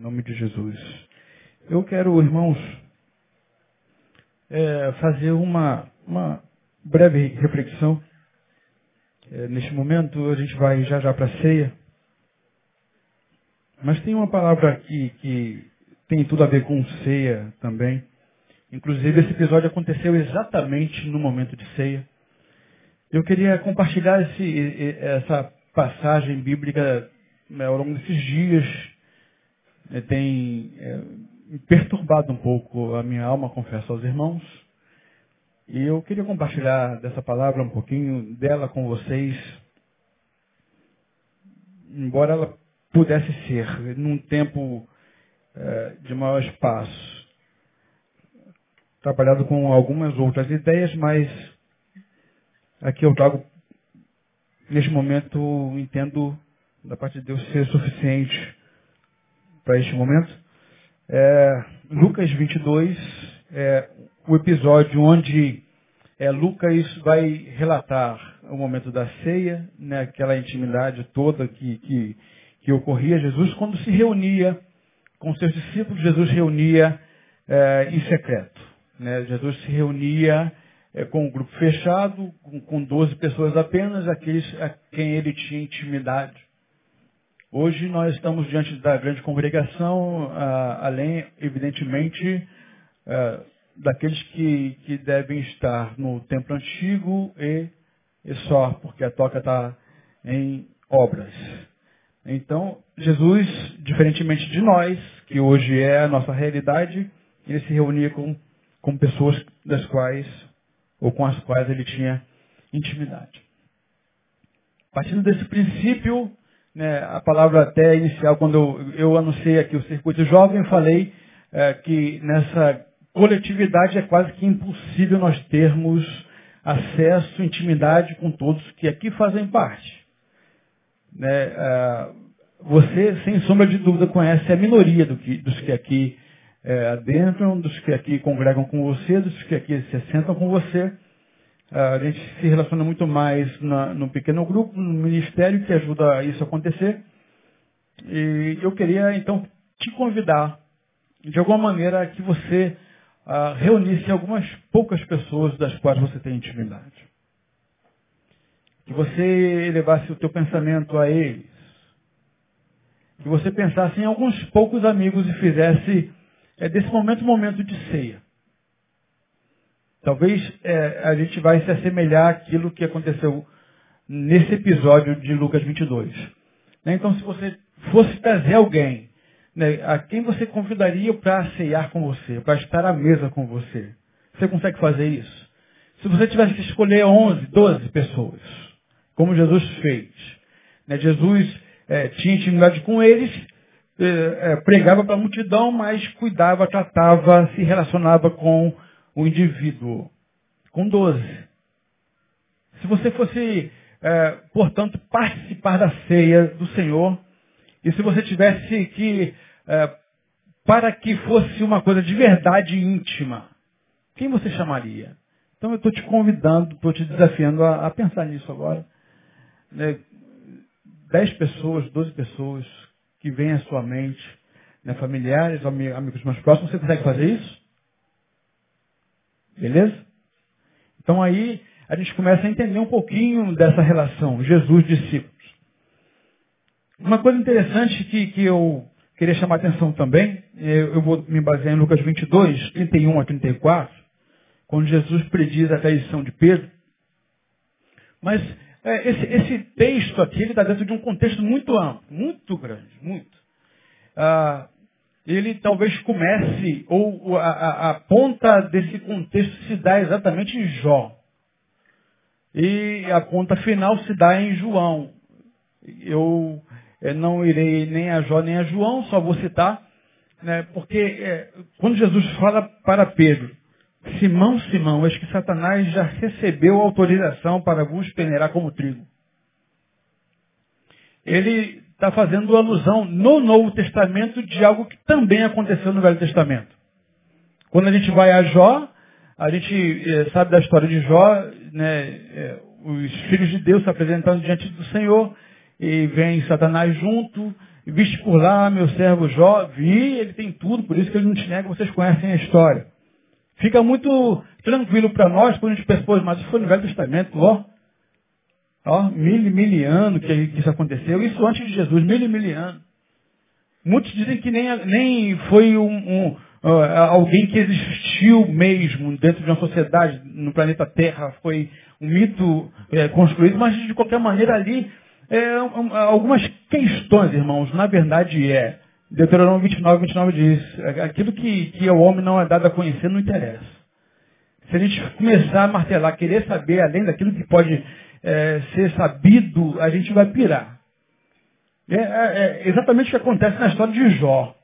Em nome de Jesus. Eu quero, irmãos, é, fazer uma, uma breve reflexão. É, neste momento, a gente vai já já para a ceia. Mas tem uma palavra aqui que tem tudo a ver com ceia também. Inclusive, esse episódio aconteceu exatamente no momento de ceia. Eu queria compartilhar esse, essa passagem bíblica né, ao longo desses dias. É, tem é, perturbado um pouco a minha alma, confesso aos irmãos. E eu queria compartilhar dessa palavra um pouquinho dela com vocês. Embora ela pudesse ser num tempo é, de maior espaço trabalhado com algumas outras ideias, mas aqui eu trago, neste momento, entendo da parte de Deus ser suficiente para este momento. É, Lucas 22 é o episódio onde é, Lucas vai relatar o momento da ceia, né, aquela intimidade toda que, que, que ocorria. Jesus, quando se reunia com seus discípulos, Jesus reunia é, em secreto. Né? Jesus se reunia é, com um grupo fechado, com, com 12 pessoas apenas, aqueles a quem ele tinha intimidade. Hoje nós estamos diante da grande congregação, ah, além, evidentemente, ah, daqueles que, que devem estar no templo antigo e, e só, porque a toca está em obras. Então, Jesus, diferentemente de nós, que hoje é a nossa realidade, ele se reunia com com pessoas das quais, ou com as quais ele tinha intimidade. Partindo desse princípio, né, a palavra até inicial, quando eu, eu anunciei aqui o circuito jovem, falei é, que nessa coletividade é quase que impossível nós termos acesso, intimidade com todos que aqui fazem parte. Né, é, você, sem sombra de dúvida, conhece a minoria do que, dos que aqui é, adentram, dos que aqui congregam com você, dos que aqui se sentam com você. A gente se relaciona muito mais na, no pequeno grupo, no ministério, que ajuda isso a acontecer. E eu queria, então, te convidar, de alguma maneira, que você uh, reunisse algumas poucas pessoas das quais você tem intimidade. Que você elevasse o teu pensamento a eles. Que você pensasse em alguns poucos amigos e fizesse é desse momento momento de ceia. Talvez é, a gente vai se assemelhar àquilo que aconteceu nesse episódio de Lucas 22. Né? Então, se você fosse trazer alguém, né, a quem você convidaria para ceiar com você, para estar à mesa com você? Você consegue fazer isso? Se você tivesse que escolher 11, 12 pessoas, como Jesus fez, né, Jesus é, tinha intimidade com eles é, pregava para a multidão, mas cuidava, tratava, se relacionava com o indivíduo. Com doze. Se você fosse, é, portanto, participar da ceia do Senhor, e se você tivesse que, é, para que fosse uma coisa de verdade íntima, quem você chamaria? Então eu estou te convidando, estou te desafiando a, a, pensar nisso agora. Né? Dez pessoas, doze pessoas, que vem à sua mente, né, familiares, amigos mais próximos, você consegue fazer isso? Beleza? Então aí a gente começa a entender um pouquinho dessa relação, Jesus-discípulos. Uma coisa interessante que, que eu queria chamar a atenção também, eu, eu vou me basear em Lucas 22, 31 a 34, quando Jesus prediz a traição de Pedro. Mas é, esse, esse, texto aqui está dentro de um contexto muito amplo, muito grande, muito. Ah, ele talvez comece, ou a, a, a, ponta desse contexto se dá exatamente em Jó. E a ponta final se dá em João. Eu é, não irei nem a Jó nem a João, só vou citar, né, porque é, quando Jesus fala para Pedro, Simão, Simão, acho que Satanás já recebeu autorização para vos peneirar como trigo. Ele está fazendo alusão no Novo Testamento de algo que também aconteceu no Velho Testamento. Quando a gente vai a Jó, a gente é, sabe da história de Jó, né, é, os filhos de Deus se apresentando diante do Senhor, e vem Satanás junto, viste por lá meu servo Jó, vi, ele tem tudo, por isso que ele não te nega, vocês conhecem a história. Fica muito tranquilo para nós quando a gente pensa, mas isso foi no Velho Testamento, ó. Ó, mil, mil anos que, que isso aconteceu, isso antes de Jesus, mil e mil anos. Muitos dizem que nem, nem foi um, um uh, alguém que existiu mesmo dentro de uma sociedade no planeta Terra, foi um mito é, construído, mas de qualquer maneira ali, é, um, algumas questões, irmãos, na verdade é, Deuteronômio 29, 29 diz, aquilo que, que ao homem não é dado a conhecer não interessa. Se a gente começar a martelar, querer saber além daquilo que pode é, ser sabido, a gente vai pirar. É, é, é, exatamente o que acontece na história de Jó.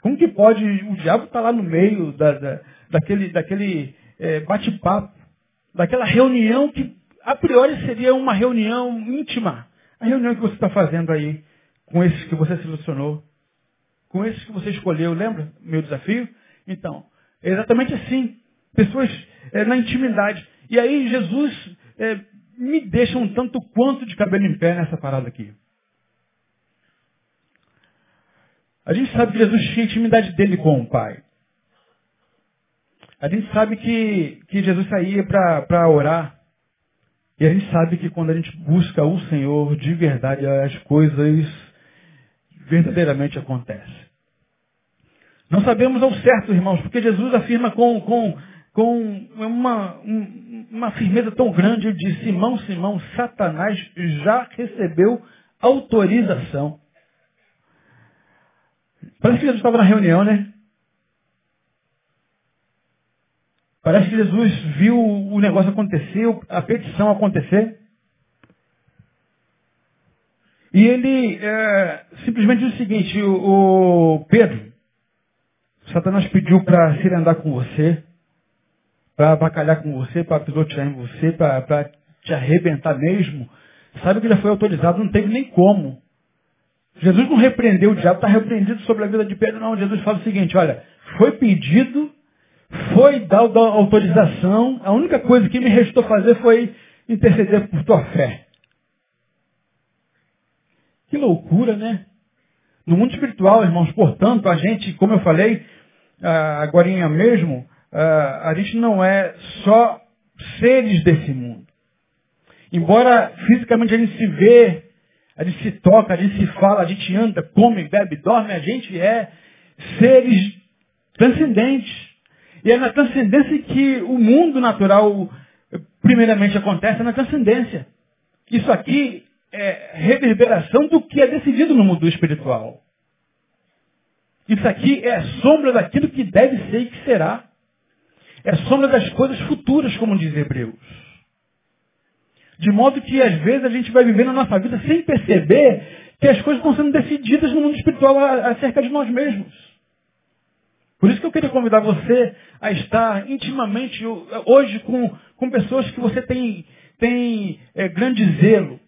Como que pode, o diabo está lá no meio da, da, daquele, daquele é, bate-papo, daquela reunião que a priori seria uma reunião íntima. A reunião que você está fazendo aí com esses que você selecionou, com esses que você escolheu, lembra meu desafio? Então, é exatamente assim. Pessoas é, na intimidade. E aí Jesus é, me deixa um tanto quanto de cabelo em pé nessa parada aqui. A gente sabe que Jesus tinha intimidade dele com o Pai. A gente sabe que, que Jesus saía para orar. E a gente sabe que quando a gente busca o Senhor de verdade, as coisas verdadeiramente acontecem. Não sabemos ao certo, irmãos, porque Jesus afirma com, com, com uma, uma firmeza tão grande, ele diz, Simão, Simão, Satanás já recebeu autorização Parece que Jesus estava na reunião, né? Parece que Jesus viu o negócio acontecer, a petição acontecer. E ele é, simplesmente diz o seguinte, o, o Pedro, Satanás pediu para se andar com você, para abacalhar com você, para pisotear em você, para te arrebentar mesmo. Sabe que já foi autorizado, não teve nem como. Jesus não repreendeu o diabo, está repreendido sobre a vida de Pedro, não. Jesus fala o seguinte, olha, foi pedido, foi dado autorização, a única coisa que me restou fazer foi interceder por tua fé. Que loucura, né? No mundo espiritual, irmãos, portanto, a gente, como eu falei, ah, agora mesmo, ah, a gente não é só seres desse mundo. Embora fisicamente a gente se vê a gente se toca, a gente se fala, a gente anda, come, bebe, dorme, a gente é seres transcendentes. E é na transcendência que o mundo natural, primeiramente, acontece, é na transcendência. Isso aqui é reverberação do que é decidido no mundo espiritual. Isso aqui é sombra daquilo que deve ser e que será. É sombra das coisas futuras, como diz Hebreus. De modo que às vezes a gente vai vivendo a nossa vida sem perceber que as coisas estão sendo decididas no mundo espiritual acerca de nós mesmos. Por isso que eu queria convidar você a estar intimamente hoje com, com pessoas que você tem, tem é, grande zelo.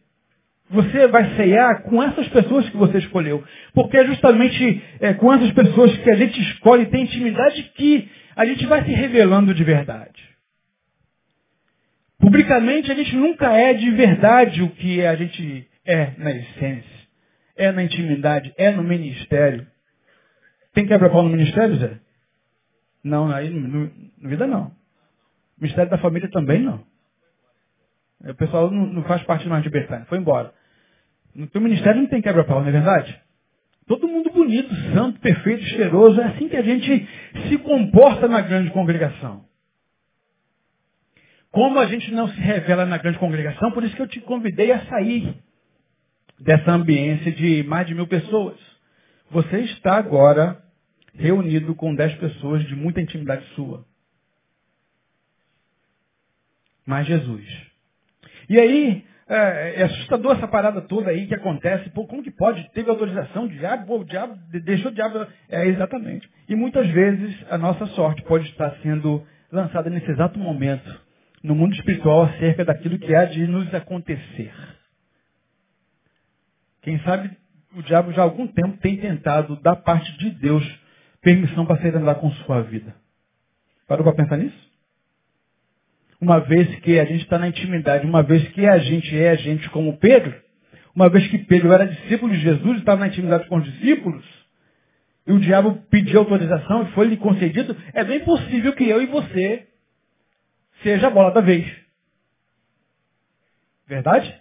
Você vai ceiar com essas pessoas que você escolheu. Porque é justamente é, com essas pessoas que a gente escolhe, tem intimidade, que a gente vai se revelando de verdade. Publicamente a gente nunca é de verdade o que a gente é na essência. É na intimidade, é no ministério. Tem quebra-pau no ministério, Zé? Não, aí no, no vida não. Ministério da família também não. O pessoal não, não faz parte mais de Betânia, foi embora. No teu ministério não tem quebra-pau, não é verdade? Todo mundo bonito, santo, perfeito, cheiroso. É assim que a gente se comporta na grande congregação. Como a gente não se revela na grande congregação, por isso que eu te convidei a sair dessa ambiência de mais de mil pessoas. Você está agora reunido com dez pessoas de muita intimidade sua. Mas Jesus. E aí, é, é, assustador essa parada toda aí que acontece. Pô, como que pode? Teve autorização do diabo? Pô, o diabo deixou o diabo. É, exatamente. E muitas vezes a nossa sorte pode estar sendo lançada nesse exato momento no mundo espiritual acerca daquilo que há de nos acontecer. Quem sabe o diabo já há algum tempo tem tentado, da parte de Deus, permissão para sair andar com sua vida. Parou para pensar nisso? Uma vez que a gente está na intimidade, uma vez que a gente é a gente como Pedro, uma vez que Pedro era discípulo de Jesus, estava na intimidade com os discípulos, e o diabo pediu autorização e foi lhe concedido, é bem possível que eu e você seja a bola da vez. Verdade?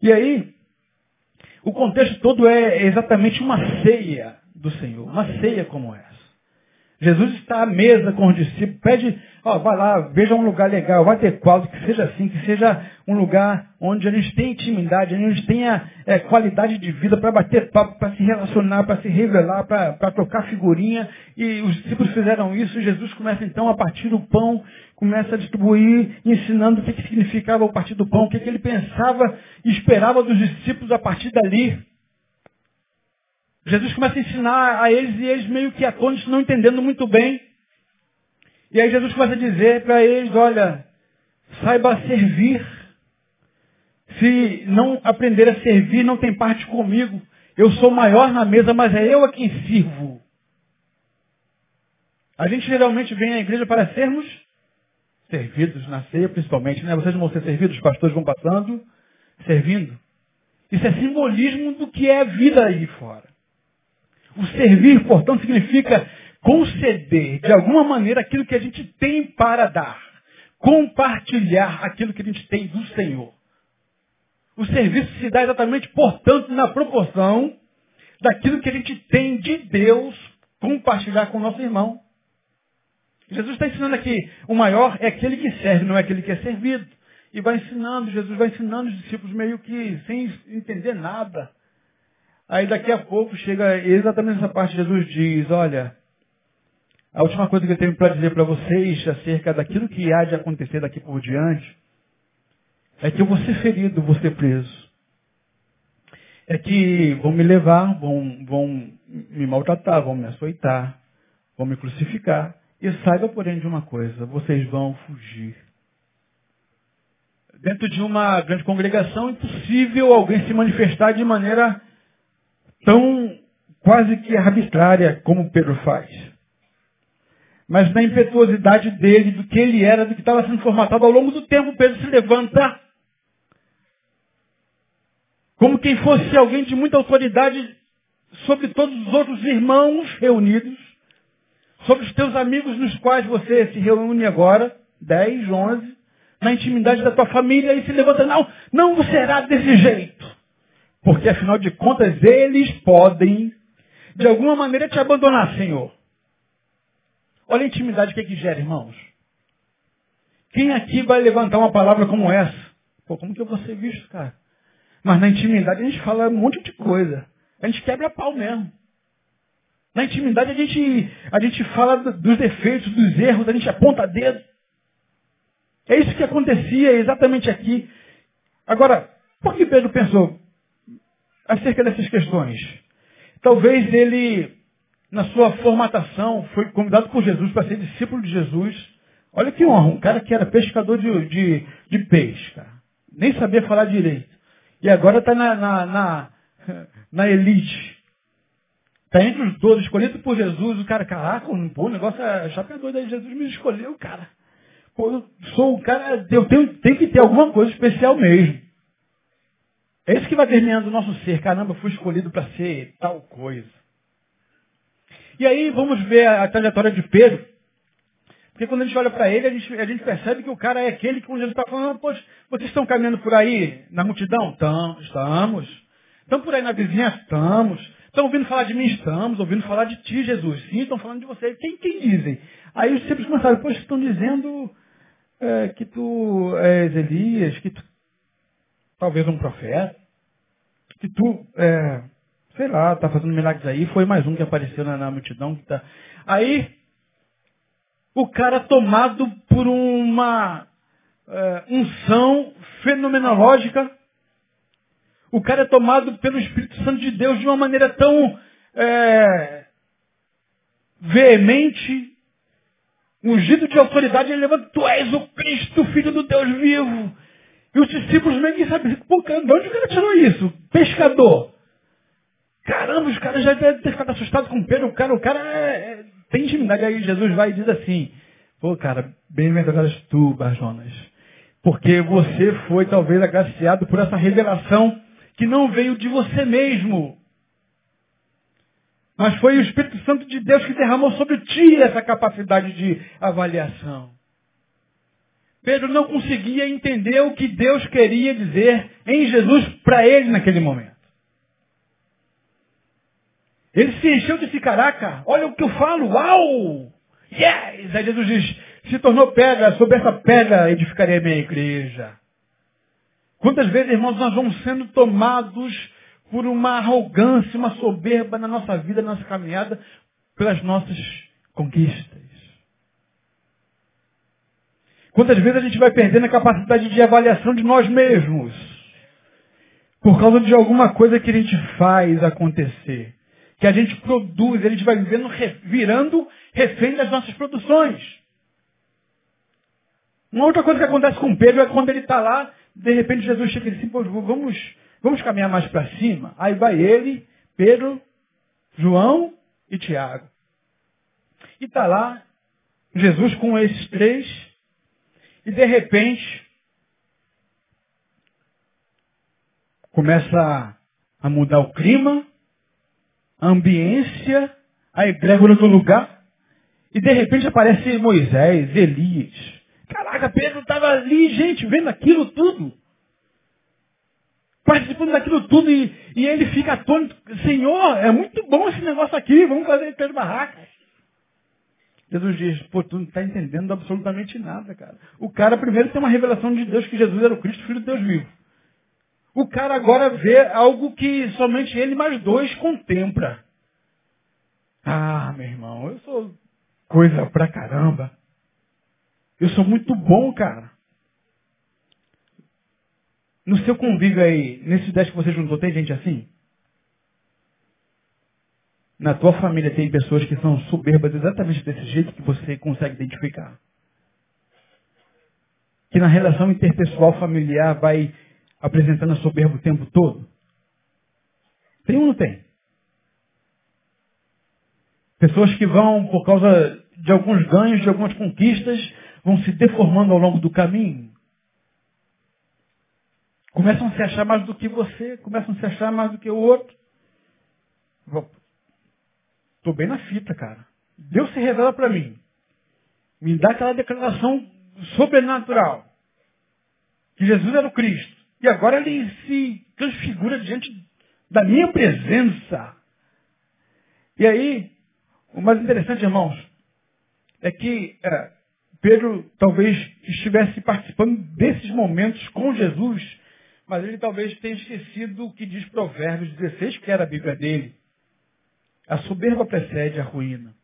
E aí, o contexto todo é exatamente uma ceia do Senhor, uma ceia como essa. Jesus está à mesa com os discípulos, pede, ó, vai lá, veja um lugar legal, vai ter quadro, que seja assim, que seja um lugar onde a gente tenha intimidade, a gente tenha é, qualidade de vida para bater papo, para se relacionar, para se revelar, para trocar figurinha. E os discípulos fizeram isso, Jesus começa então a partir do pão, começa a distribuir, ensinando o que, que significava o partir do pão, o que, que ele pensava e esperava dos discípulos a partir dali. Jesus começa a ensinar a eles e eles meio que atônitos, não entendendo muito bem. E aí Jesus começa a dizer para eles, olha, saiba servir. Se não aprender a servir, não tem parte comigo. Eu sou maior na mesa, mas é eu a quem sirvo. A gente geralmente vem à igreja para sermos servidos na ceia, principalmente, né? Vocês vão ser servidos, os pastores vão passando, servindo. Isso é simbolismo do que é a vida aí fora. O servir, portanto, significa conceder de alguma maneira aquilo que a gente tem para dar. Compartilhar aquilo que a gente tem do Senhor. O serviço se dá exatamente, portanto, na proporção daquilo que a gente tem de Deus compartilhar com o nosso irmão. Jesus está ensinando aqui, o maior é aquele que serve, não é aquele que é servido. E vai ensinando, Jesus vai ensinando os discípulos meio que sem entender nada. Aí daqui a pouco chega exatamente essa parte, Jesus diz, olha, a última coisa que eu tenho para dizer para vocês acerca daquilo que há de acontecer daqui por diante é que eu vou ser ferido, vou ser preso. É que vão me levar, vão, vão me maltratar, vão me açoitar, vão me crucificar. E saiba, porém, de uma coisa, vocês vão fugir. Dentro de uma grande congregação, é impossível alguém se manifestar de maneira tão quase que arbitrária como Pedro faz. Mas na impetuosidade dele, do que ele era, do que estava sendo formatado ao longo do tempo, Pedro se levanta como quem fosse alguém de muita autoridade sobre todos os outros irmãos reunidos, sobre os teus amigos nos quais você se reúne agora, 10, 11, na intimidade da tua família, e se levanta, não, não será desse jeito. Porque afinal de contas, eles podem, de alguma maneira, te abandonar, Senhor. Olha a intimidade que, é que gera, irmãos. Quem aqui vai levantar uma palavra como essa? Pô, como que eu vou ser visto, cara? Mas na intimidade a gente fala um monte de coisa. A gente quebra pau mesmo. Na intimidade a gente, a gente fala dos defeitos, dos erros, a gente aponta dedo. É isso que acontecia exatamente aqui. Agora, por que Pedro pensou, acerca dessas questões. Talvez ele, na sua formatação, foi convidado por Jesus para ser discípulo de Jesus. Olha que honra, um cara que era pescador de, de, de peixe, cara. Nem sabia falar direito. E agora está na, na, na, na elite. Está entre os dois, escolhido por Jesus. O cara, caraca, pô, o negócio é chapeador daí. Jesus me escolheu, cara. Pô, eu sou um cara, eu tenho, tenho que ter alguma coisa especial mesmo. É isso que vai terminando o nosso ser. Caramba, fui escolhido para ser tal coisa. E aí vamos ver a, trajetória de Pedro. Porque quando a gente olha para ele, a gente, a gente, percebe que o cara é aquele que Jesus está falando, poxa, vocês estão caminhando por aí na multidão? Tam, estamos. Estão por aí na vizinhança? Estamos. Estão ouvindo falar de mim? Estamos. Ouvindo falar de ti, Jesus? Sim, estão falando de você. Quem, quem dizem? Aí os discípulos começaram, poxa, estão dizendo é, que tu és Elias, que tu talvez um profeta, que tu, é, sei lá, tá fazendo milagres aí, foi mais um que apareceu na, na multidão. Que tá... Aí, o cara tomado por uma é, unção fenomenológica, o cara é tomado pelo Espírito Santo de Deus de uma maneira tão é, veemente, ungido de autoridade, ele levanta, tu és o Cristo, filho do Deus vivo. E os discípulos meio que sabem, pô, cara, de onde o cara tirou isso? Pescador. Caramba, os caras já devem ter ficado assustados com Pedro. O cara, o cara é, é, tem intimidade. Aí Jesus vai e diz assim, pô, cara, bem-aventurado tu, Barjonas. Porque você foi talvez agraciado por essa revelação que não veio de você mesmo. Mas foi o Espírito Santo de Deus que derramou sobre ti essa capacidade de avaliação. Pedro não conseguia entender o que Deus queria dizer em Jesus para ele naquele momento. Ele se encheu de caraca, olha o que eu falo, uau! Yes! Aí Jesus diz, se tornou pedra, sobre essa pedra edificarei a minha igreja. Quantas vezes, irmãos, nós vamos sendo tomados por uma arrogância, uma soberba na nossa vida, na nossa caminhada, pelas nossas conquistas. Quantas vezes a gente vai perdendo a capacidade de avaliação de nós mesmos, por causa de alguma coisa que a gente faz acontecer que a gente produz, a gente vai vivendo, virando refém das nossas produções. Uma outra coisa que acontece com Pedro é quando ele está lá, de repente Jesus chega e diz assim, vamos, vamos caminhar mais para cima. Aí vai ele, Pedro, João e Tiago. E está lá Jesus com esses três, e de repente começa a mudar o clima, a ambiência, a egrégora do lugar, e de repente aparece Moisés, Elias. Caraca, Pedro estava ali, gente, vendo aquilo tudo. Participando daquilo tudo e, e ele fica atônito. Senhor, é muito bom esse negócio aqui, vamos fazer três barracas. Jesus diz, pô, tu não está entendendo absolutamente nada, cara. O cara primeiro tem uma revelação de Deus que Jesus era o Cristo, filho de Deus vivo. O cara agora vê algo que somente ele mais dois contempla. Ah, meu irmão, eu sou coisa pra caramba. Eu sou muito bom, cara. No seu convívio aí, nesses dez que você juntou, tem gente assim? Na tua família tem pessoas que são soberbas exatamente desse jeito que você consegue identificar. Que na relação interpessoal familiar vai apresentando a soberba o tempo todo? Tem ou não tem? Pessoas que vão, por causa de alguns ganhos, de algumas conquistas, vão se deformando ao longo do caminho. Começam a se achar mais do que você, começam a se achar mais do que o outro. Estou bem na fita, cara. Deus se revela para mim. Me dá aquela declaração sobrenatural. Que Jesus era o Cristo. E agora ele se transfigura diante da minha presença. E aí, o mais interessante, irmãos, é que é, Pedro talvez estivesse participando desses momentos com Jesus, mas ele talvez tenha esquecido o que diz Provérbios 16, que era a Bíblia dele. A soberba precede a ruína.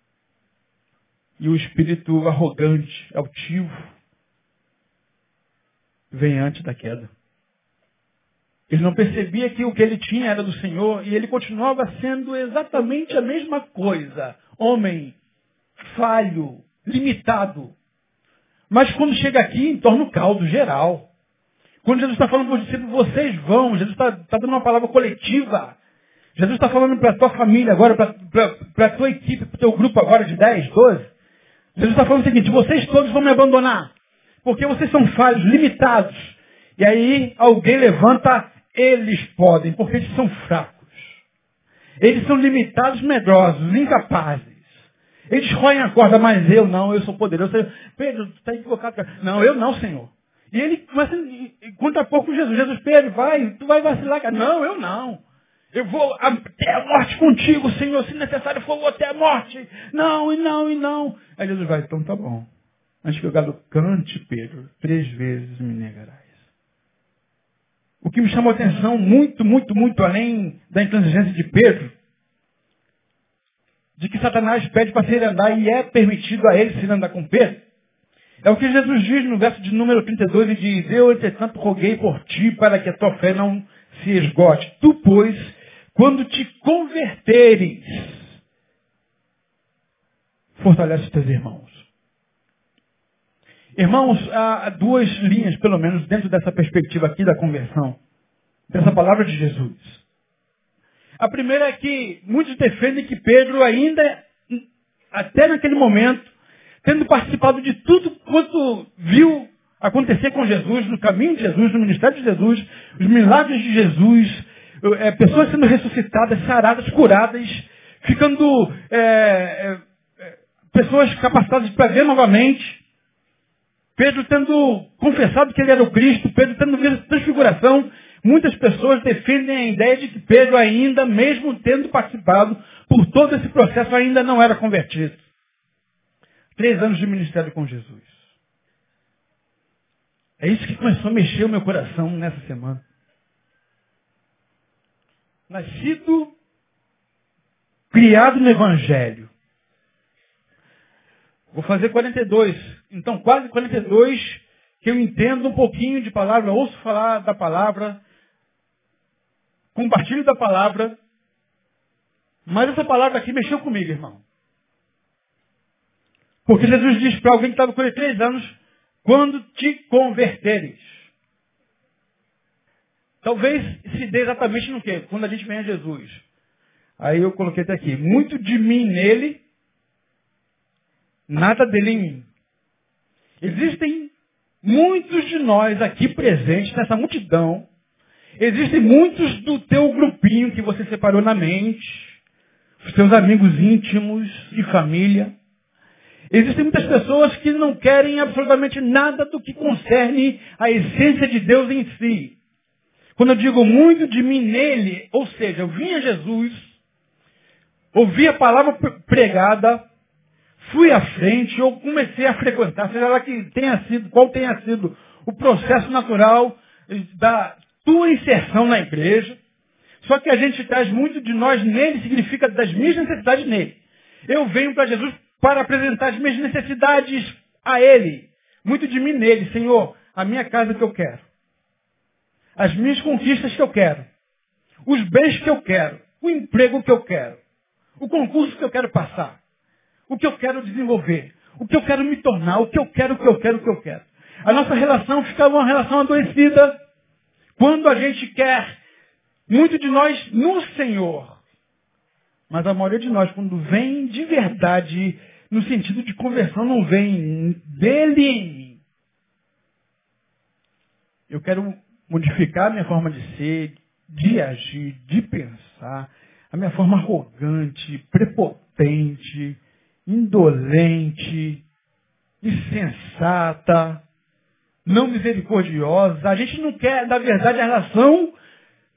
E o espírito arrogante, altivo, vem antes da queda. Ele não percebia que o que ele tinha era do Senhor e ele continuava sendo exatamente a mesma coisa. Homem, falho, limitado. Mas quando chega aqui, entorna o caldo geral. Quando Jesus está falando para os discípulos, vocês vão, Jesus está, está dando uma palavra coletiva. Jesus está falando para a tua família agora, para a tua equipe, para o teu grupo agora de 10, 12. Jesus está falando o seguinte, vocês todos vão me abandonar. Porque vocês são falhos, limitados. E aí alguém levanta eles podem, porque eles são fracos. Eles são limitados, medrosos, incapazes. Eles roem a corda, mas eu não, eu sou poderoso. Pedro, tu está equivocado. Não, eu não, Senhor. E ele começa, conta pouco Jesus. Jesus, Pedro, vai, tu vai vacilar. Não, eu não. Eu vou até a morte contigo, Senhor. Se necessário for, vou até a morte. Não, e não, e não. Aí Jesus vai, então tá bom. Antes que o galo cante, Pedro, três vezes me negarás. O que me chamou a atenção muito, muito, muito além da intransigência de Pedro, de que Satanás pede para se andar e é permitido a ele se andar com Pedro, é o que Jesus diz no verso de número 32 e diz, eu, entretanto, roguei por ti para que a tua fé não se esgote. Tu, pois, quando te converteres, fortalece os teus irmãos. Irmãos, há duas linhas, pelo menos, dentro dessa perspectiva aqui da conversão, dessa palavra de Jesus. A primeira é que muitos defendem que Pedro ainda, até naquele momento, tendo participado de tudo quanto viu acontecer com Jesus, no caminho de Jesus, no ministério de Jesus, os milagres de Jesus, é, pessoas sendo ressuscitadas, saradas, curadas, ficando é, é, é pessoas capacitadas para ver novamente. Pedro tendo confessado que ele era o Cristo, Pedro tendo visto transfiguração, muitas pessoas defendem a ideia de que Pedro ainda, mesmo tendo participado por todo esse processo, ainda não era convertido. Três anos de ministério com Jesus. É isso que começou a mexer o meu coração nessa semana. Nascido, criado no Evangelho. Vou fazer 42. Então, quase 42 que eu entendo um pouquinho de palavra, ouço falar da palavra, compartilho da palavra, mas essa palavra aqui mexeu comigo, irmão. Porque Jesus diz para alguém que estava com ele três anos, quando te converteres. Talvez se dê exatamente no quê? Quando a gente vem a Jesus. Aí eu coloquei até aqui. Muito de mim nele, nada dele em mim. Existem muitos de nós aqui presentes nessa multidão. Existem muitos do teu grupinho que você separou na mente, os teus amigos íntimos e família. Existem muitas pessoas que não querem absolutamente nada do que concerne a essência de Deus em si. Quando eu digo muito de mim nele, ou seja, eu vim a Jesus, ouvi a palavra pregada, fui à frente, eu comecei a frequentar, seja lá que tenha sido, qual tenha sido o processo natural da tua inserção na igreja. Só que a gente traz muito de nós nele, significa das minhas necessidades nele. Eu venho para Jesus para apresentar as minhas necessidades a Ele. Muito de mim nele, Senhor, a minha casa que eu quero. As minhas conquistas que eu quero. Os bens que eu quero. O emprego que eu quero. O concurso que eu quero passar. O que eu quero desenvolver. O que eu quero me tornar. O que eu quero, o que eu quero, o que eu quero. A nossa relação fica uma relação adoecida quando a gente quer muito de nós no Senhor. Mas a maioria de nós, quando vem de verdade, no sentido de conversão, não vem dele em mim. Eu quero modificar a minha forma de ser, de agir, de pensar, a minha forma arrogante, prepotente, indolente, insensata, não misericordiosa. A gente não quer, na verdade, a relação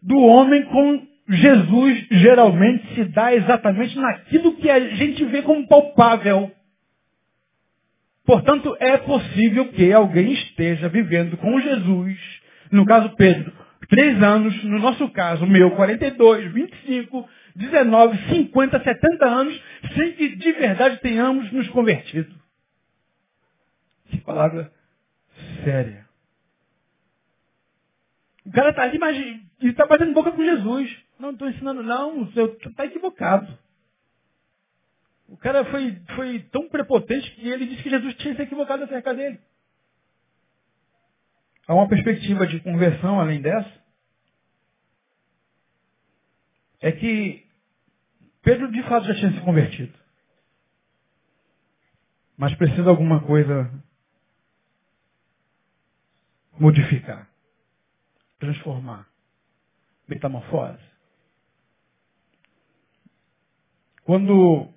do homem com Jesus geralmente se dá exatamente naquilo que a gente vê como palpável. Portanto, é possível que alguém esteja vivendo com Jesus, no caso Pedro, três anos, no nosso caso, meu, 42, 25, 19, 50, 70 anos, sem que de verdade tenhamos nos convertido. Que palavra séria. O cara está ali, mas ele está batendo boca com Jesus. Não estou ensinando, não, você está equivocado. O cara foi, foi tão prepotente que ele disse que Jesus tinha se equivocado acerca dele. Há uma perspectiva de conversão além dessa? É que Pedro de fato já tinha se convertido. Mas precisa alguma coisa modificar, transformar, metamorfose. Quando,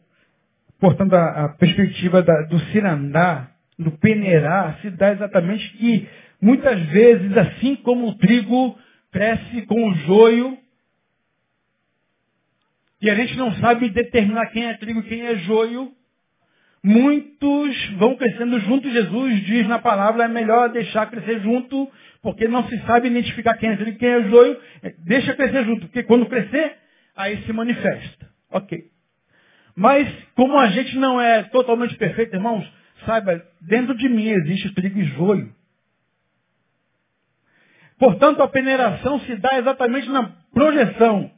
portanto, a, a perspectiva da, do cirandar, do peneirar, se dá exatamente que muitas vezes, assim como o trigo cresce com o joio, e a gente não sabe determinar quem é trigo e quem é joio, muitos vão crescendo junto. Jesus diz na palavra, é melhor deixar crescer junto, porque não se sabe identificar quem é trigo e quem é joio. Deixa crescer junto, porque quando crescer, aí se manifesta. Ok. Mas, como a gente não é totalmente perfeito, irmãos, saiba, dentro de mim existe trigo e joio. Portanto, a peneiração se dá exatamente na projeção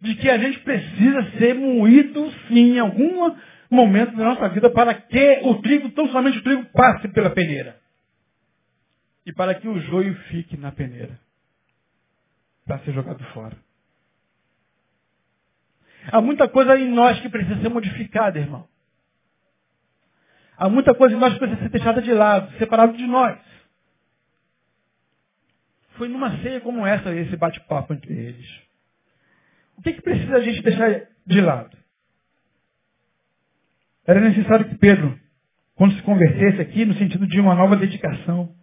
de que a gente precisa ser moído, sim, em algum momento da nossa vida, para que o trigo, tão somente o trigo, passe pela peneira. E para que o joio fique na peneira. Para ser jogado fora. Há muita coisa em nós que precisa ser modificada, irmão. Há muita coisa em nós que precisa ser deixada de lado, separado de nós. Foi numa ceia como essa, esse bate-papo entre eles. O que, que precisa a gente deixar de lado? Era necessário que Pedro, quando se convertesse aqui, no sentido de uma nova dedicação,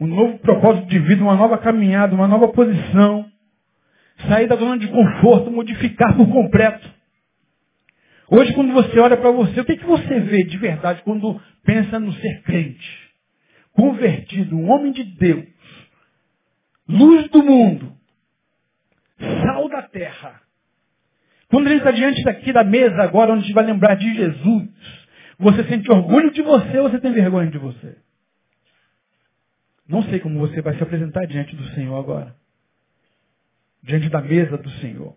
um novo propósito de vida, uma nova caminhada, uma nova posição, sair da zona de conforto, modificar por completo. Hoje, quando você olha para você, o que, que você vê de verdade quando pensa no ser crente? Convertido, um homem de Deus, luz do mundo, sal da terra. Quando gente está diante daqui da mesa agora, onde a gente vai lembrar de Jesus, você sente orgulho de você ou você tem vergonha de você? Não sei como você vai se apresentar diante do Senhor agora. Diante da mesa do Senhor.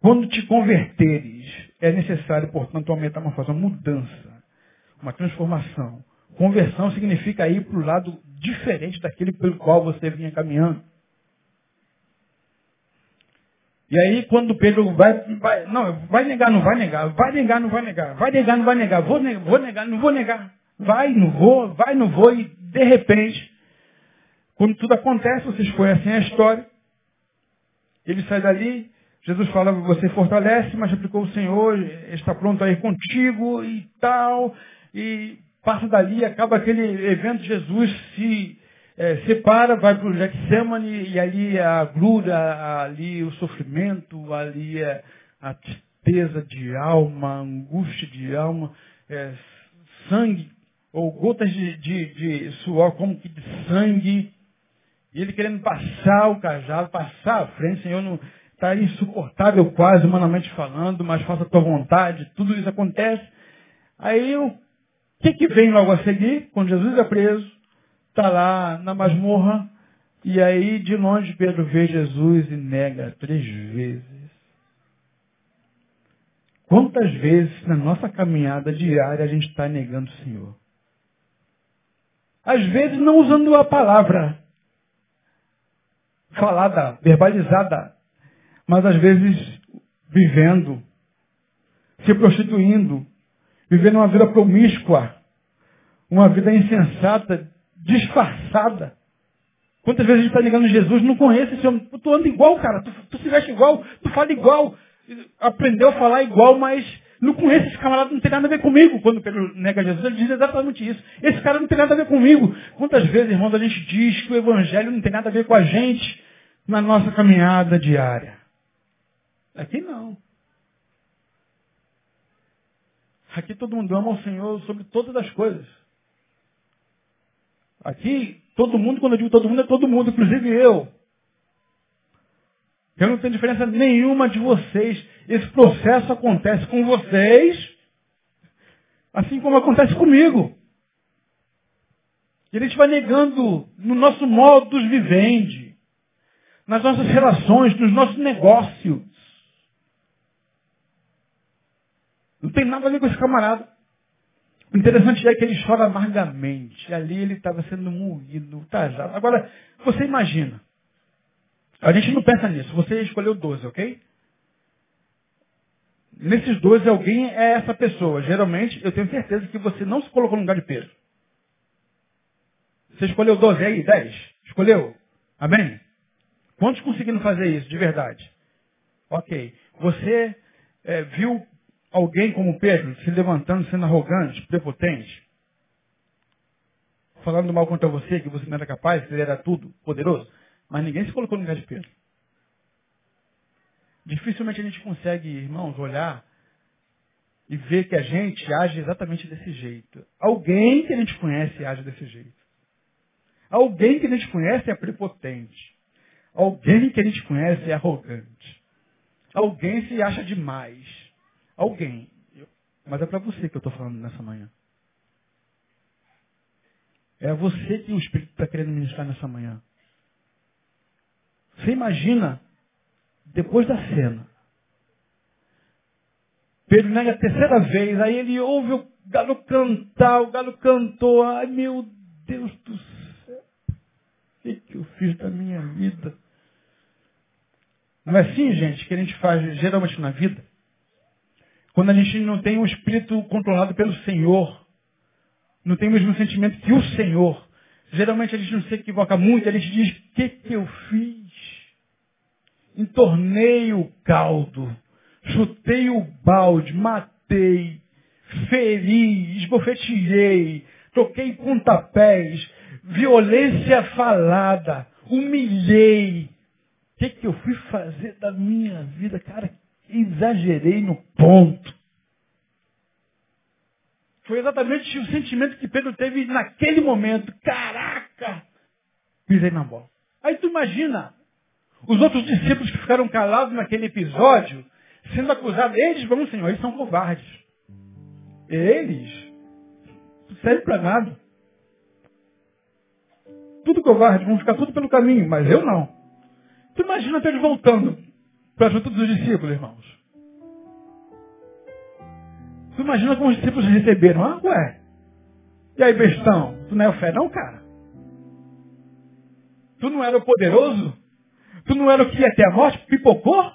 Quando te converteres, é necessário, portanto, uma metamorfose, uma mudança, uma transformação. Conversão significa ir para o lado diferente daquele pelo qual você vinha caminhando. E aí, quando Pedro vai, vai, não, vai negar, não vai negar, vai negar, não vai negar, vai negar, não vai negar, vou, negar, vou negar, não vou negar, vai, não vou, vai, não vou, e de repente, quando tudo acontece, vocês conhecem a história, ele sai dali, Jesus fala, você fortalece, mas aplicou o Senhor, está pronto a ir contigo e tal, e passa dali, acaba aquele evento, Jesus se é, separa, vai para o Getsemane e ali a agruda, ali o sofrimento, ali é a tristeza de alma, a angústia de alma, é, sangue, ou gotas de, de, de, suor como que de sangue, e ele querendo passar o cajado, passar à frente, Senhor, não está insuportável quase, humanamente falando, mas faça a tua vontade, tudo isso acontece. Aí o que, que vem logo a seguir? Quando Jesus é preso, está lá na masmorra, e aí de longe Pedro vê Jesus e nega três vezes. Quantas vezes na nossa caminhada diária a gente está negando o Senhor? Às vezes não usando a palavra falada, verbalizada, mas às vezes vivendo, se prostituindo, vivendo uma vida promíscua, uma vida insensata, disfarçada. Quantas vezes a gente está ligando Jesus, não conhece esse homem, tu anda igual, cara, tu, tu se veste igual, tu fala igual, aprendeu a falar igual, mas não conhece esse camarada, não tem nada a ver comigo. Quando Pedro nega Jesus, ele diz exatamente isso. Esse cara não tem nada a ver comigo. Quantas vezes, irmãos, a gente diz que o evangelho não tem nada a ver com a gente na nossa caminhada diária? Aqui não. Aqui todo mundo ama o Senhor sobre todas as coisas. Aqui, todo mundo, quando eu digo todo mundo, é todo mundo, inclusive eu. Eu não tenho diferença nenhuma de vocês. Esse processo acontece com vocês, assim como acontece comigo. E a gente vai negando no nosso modus vivendi, nas nossas relações, nos nossos negócios. Não tem nada a ver com esse camarada. Interessante é que ele chora amargamente. Ali ele estava sendo moído, tajado. Agora, você imagina. A gente não pensa nisso. Você escolheu 12, ok? Nesses 12, alguém é essa pessoa. Geralmente, eu tenho certeza que você não se colocou no lugar de peso. Você escolheu 12 aí? 10? Escolheu? Amém? Quantos conseguiram fazer isso de verdade? Ok. Você é, viu alguém como Pedro se levantando, sendo arrogante, prepotente, falando mal contra você, que você não era capaz, que ele era tudo, poderoso, mas ninguém se colocou no lugar de Pedro. Dificilmente a gente consegue, irmãos, olhar e ver que a gente age exatamente desse jeito. Alguém que a gente conhece age desse jeito. Alguém que a gente conhece é prepotente. Alguém que a gente conhece é arrogante. Alguém se acha demais. Alguém. Mas é para você que eu estou falando nessa manhã. É você que o Espírito está querendo ministrar nessa manhã. Você imagina, depois da cena, Pedro nega a terceira vez, aí ele ouve o galo cantar, o galo cantou, ai meu Deus do céu, o que, que eu fiz da minha vida? Não é assim, gente, que a gente faz geralmente na vida? Quando a gente não tem um espírito controlado pelo Senhor, não tem o mesmo sentimento que o Senhor, Geralmente a gente não se equivoca muito, a gente diz, o que, que eu fiz? Entornei o caldo, chutei o balde, matei, feri, esbofeteei, toquei pontapés, violência falada, humilhei. O que, que eu fui fazer da minha vida? Cara, exagerei no ponto. Foi exatamente o sentimento que Pedro teve naquele momento. Caraca! Pisei na bola. Aí tu imagina, os outros discípulos que ficaram calados naquele episódio, sendo acusados, eles vão, Senhor, eles são covardes. Eles não serve para nada. Tudo covarde, vão ficar tudo pelo caminho, mas eu não. Tu imagina Pedro voltando para junto dos discípulos, irmãos. Tu imagina como os discípulos receberam. Ah, ué. E aí, bestão? Tu não é o fé não, cara? Tu não era o poderoso? Tu não era o que ia ter a morte? Pipocou?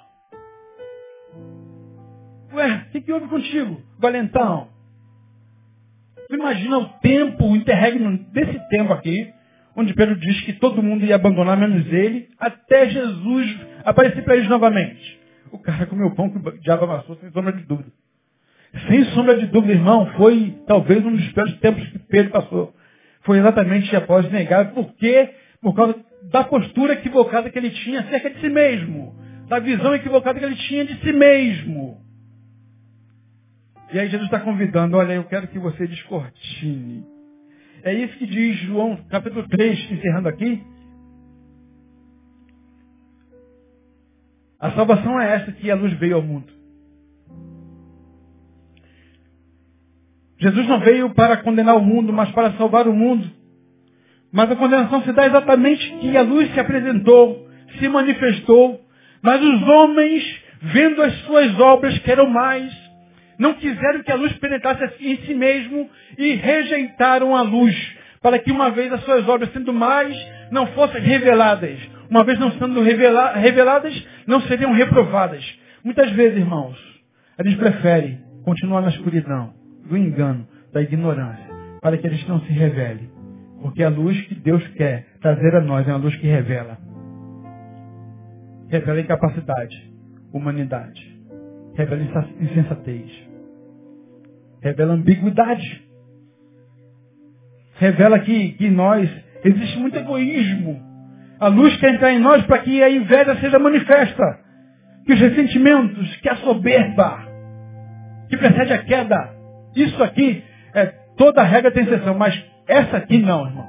Ué, o que, que houve contigo, valentão? Tu imagina o tempo, o interregno desse tempo aqui, onde Pedro diz que todo mundo ia abandonar, menos ele, até Jesus aparecer para eles novamente. O cara comeu pão que o diabo amassou, sem sombra de dúvida. Sem sombra de dúvida, irmão, foi talvez um dos piores tempos que Pedro passou. Foi exatamente após negar. Por quê? Por causa da postura equivocada que ele tinha acerca de si mesmo. Da visão equivocada que ele tinha de si mesmo. E aí Jesus está convidando, olha, eu quero que você descortine. É isso que diz João capítulo 3, encerrando aqui. A salvação é essa que a luz veio ao mundo. Jesus não veio para condenar o mundo, mas para salvar o mundo. Mas a condenação se dá exatamente que a luz se apresentou, se manifestou, mas os homens, vendo as suas obras, querem mais, não quiseram que a luz penetrasse em si mesmo e rejeitaram a luz, para que uma vez as suas obras sendo mais, não fossem reveladas. Uma vez não sendo revela reveladas, não seriam reprovadas. Muitas vezes, irmãos, a gente prefere continuar na escuridão, do engano, da ignorância, para que a gente não se revele. Porque a luz que Deus quer trazer a nós é uma luz que revela. Revela incapacidade, humanidade. Revela insensatez revela ambiguidade. Revela que, que nós, existe muito egoísmo. A luz quer entrar em nós para que a inveja seja manifesta. Que os ressentimentos, que a soberba, que precede a queda. Isso aqui, é, toda regra tem exceção, mas essa aqui não, irmão.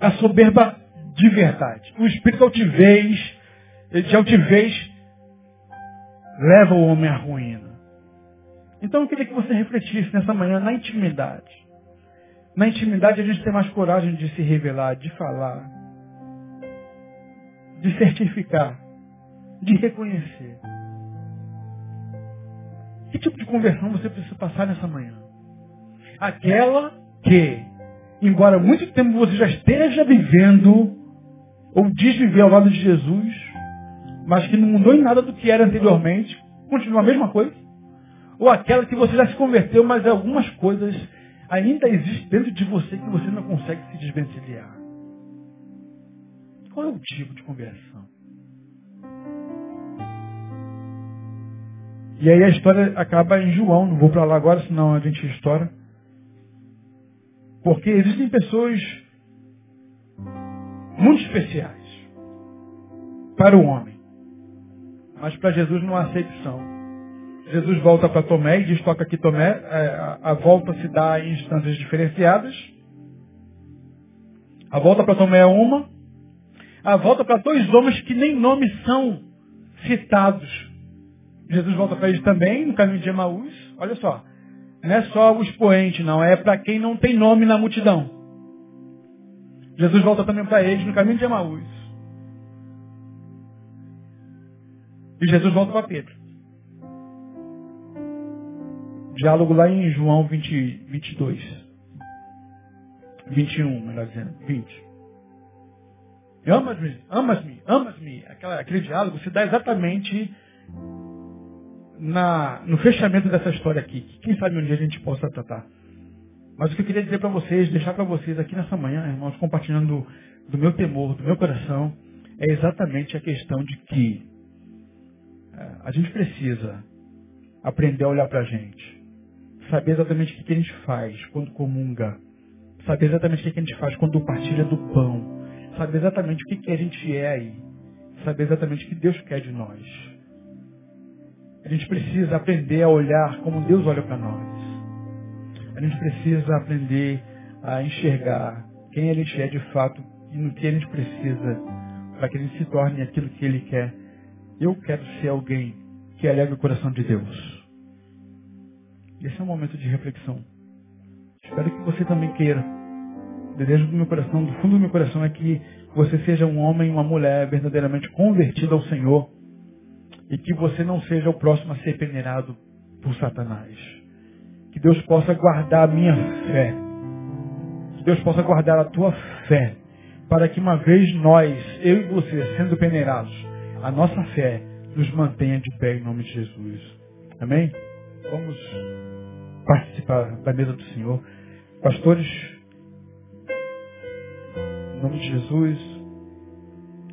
A soberba de verdade. O espírito altivez, de altivez, leva o homem à ruína. Então eu queria que você refletisse nessa manhã na intimidade. Na intimidade a gente tem mais coragem de se revelar, de falar, de certificar, de reconhecer. Que tipo de conversão você precisa passar nessa manhã? Aquela que, embora muito tempo você já esteja vivendo, ou diz viver ao lado de Jesus, mas que não mudou em nada do que era anteriormente, continua a mesma coisa? Ou aquela que você já se converteu, mas algumas coisas ainda existem dentro de você que você não consegue se desvencilhar. Qual é o tipo de conversão? E aí a história acaba em João, não vou para lá agora, senão a gente estoura. Porque existem pessoas muito especiais para o homem. Mas para Jesus não há acepção. Jesus volta para Tomé e diz, toca aqui Tomé, é, a volta se dá em instâncias diferenciadas. A volta para Tomé é uma. A volta para dois homens que nem nomes são citados. Jesus volta para eles também, no caminho de Emaús. Olha só, não é só o expoente, não, é para quem não tem nome na multidão. Jesus volta também para eles no caminho de Emaús. E Jesus volta para Pedro. Diálogo lá em João 20, 22. 21, melhor dizendo. 20. Amas-me, amas-me, amas-me. Aquele diálogo se dá exatamente na, no fechamento dessa história aqui. Quem sabe um dia a gente possa tratar. Mas o que eu queria dizer para vocês, deixar para vocês aqui nessa manhã, irmãos, compartilhando do meu temor, do meu coração, é exatamente a questão de que é, a gente precisa aprender a olhar para a gente. Saber exatamente o que a gente faz quando comunga. Saber exatamente o que a gente faz quando partilha do pão. Saber exatamente o que a gente é aí. Saber exatamente o que Deus quer de nós. A gente precisa aprender a olhar como Deus olha para nós. A gente precisa aprender a enxergar quem a gente é de fato e no que a gente precisa para que a gente se torne aquilo que Ele quer. Eu quero ser alguém que eleve o coração de Deus. Esse é um momento de reflexão. Espero que você também queira. Desejo do meu coração, do fundo do meu coração, é que você seja um homem, uma mulher verdadeiramente convertida ao Senhor e que você não seja o próximo a ser peneirado por Satanás. Que Deus possa guardar a minha fé. Que Deus possa guardar a tua fé. Para que uma vez nós, eu e você, sendo peneirados, a nossa fé nos mantenha de pé em nome de Jesus. Amém? Vamos participar da mesa do Senhor. Pastores, em nome de Jesus,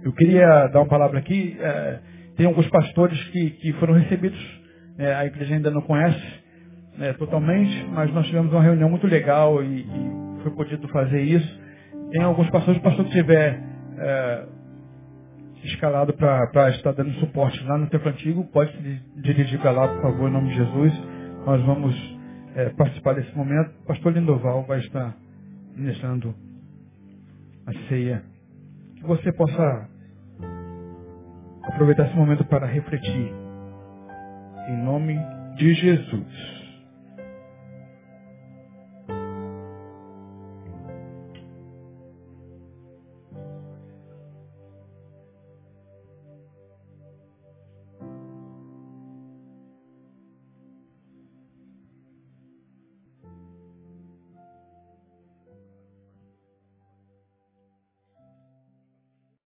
eu queria dar uma palavra aqui. É, tem alguns pastores que, que foram recebidos, é, a igreja ainda não conhece é, totalmente, mas nós tivemos uma reunião muito legal e, e foi podido fazer isso. Tem alguns pastores, o pastor que tiver é, escalado para estar dando suporte lá no templo antigo, pode se dirigir para lá, por favor, em nome de Jesus. Nós vamos é, participar desse momento. O pastor Lindoval vai estar ministrando a ceia. Que você possa aproveitar esse momento para refletir. Em nome de Jesus.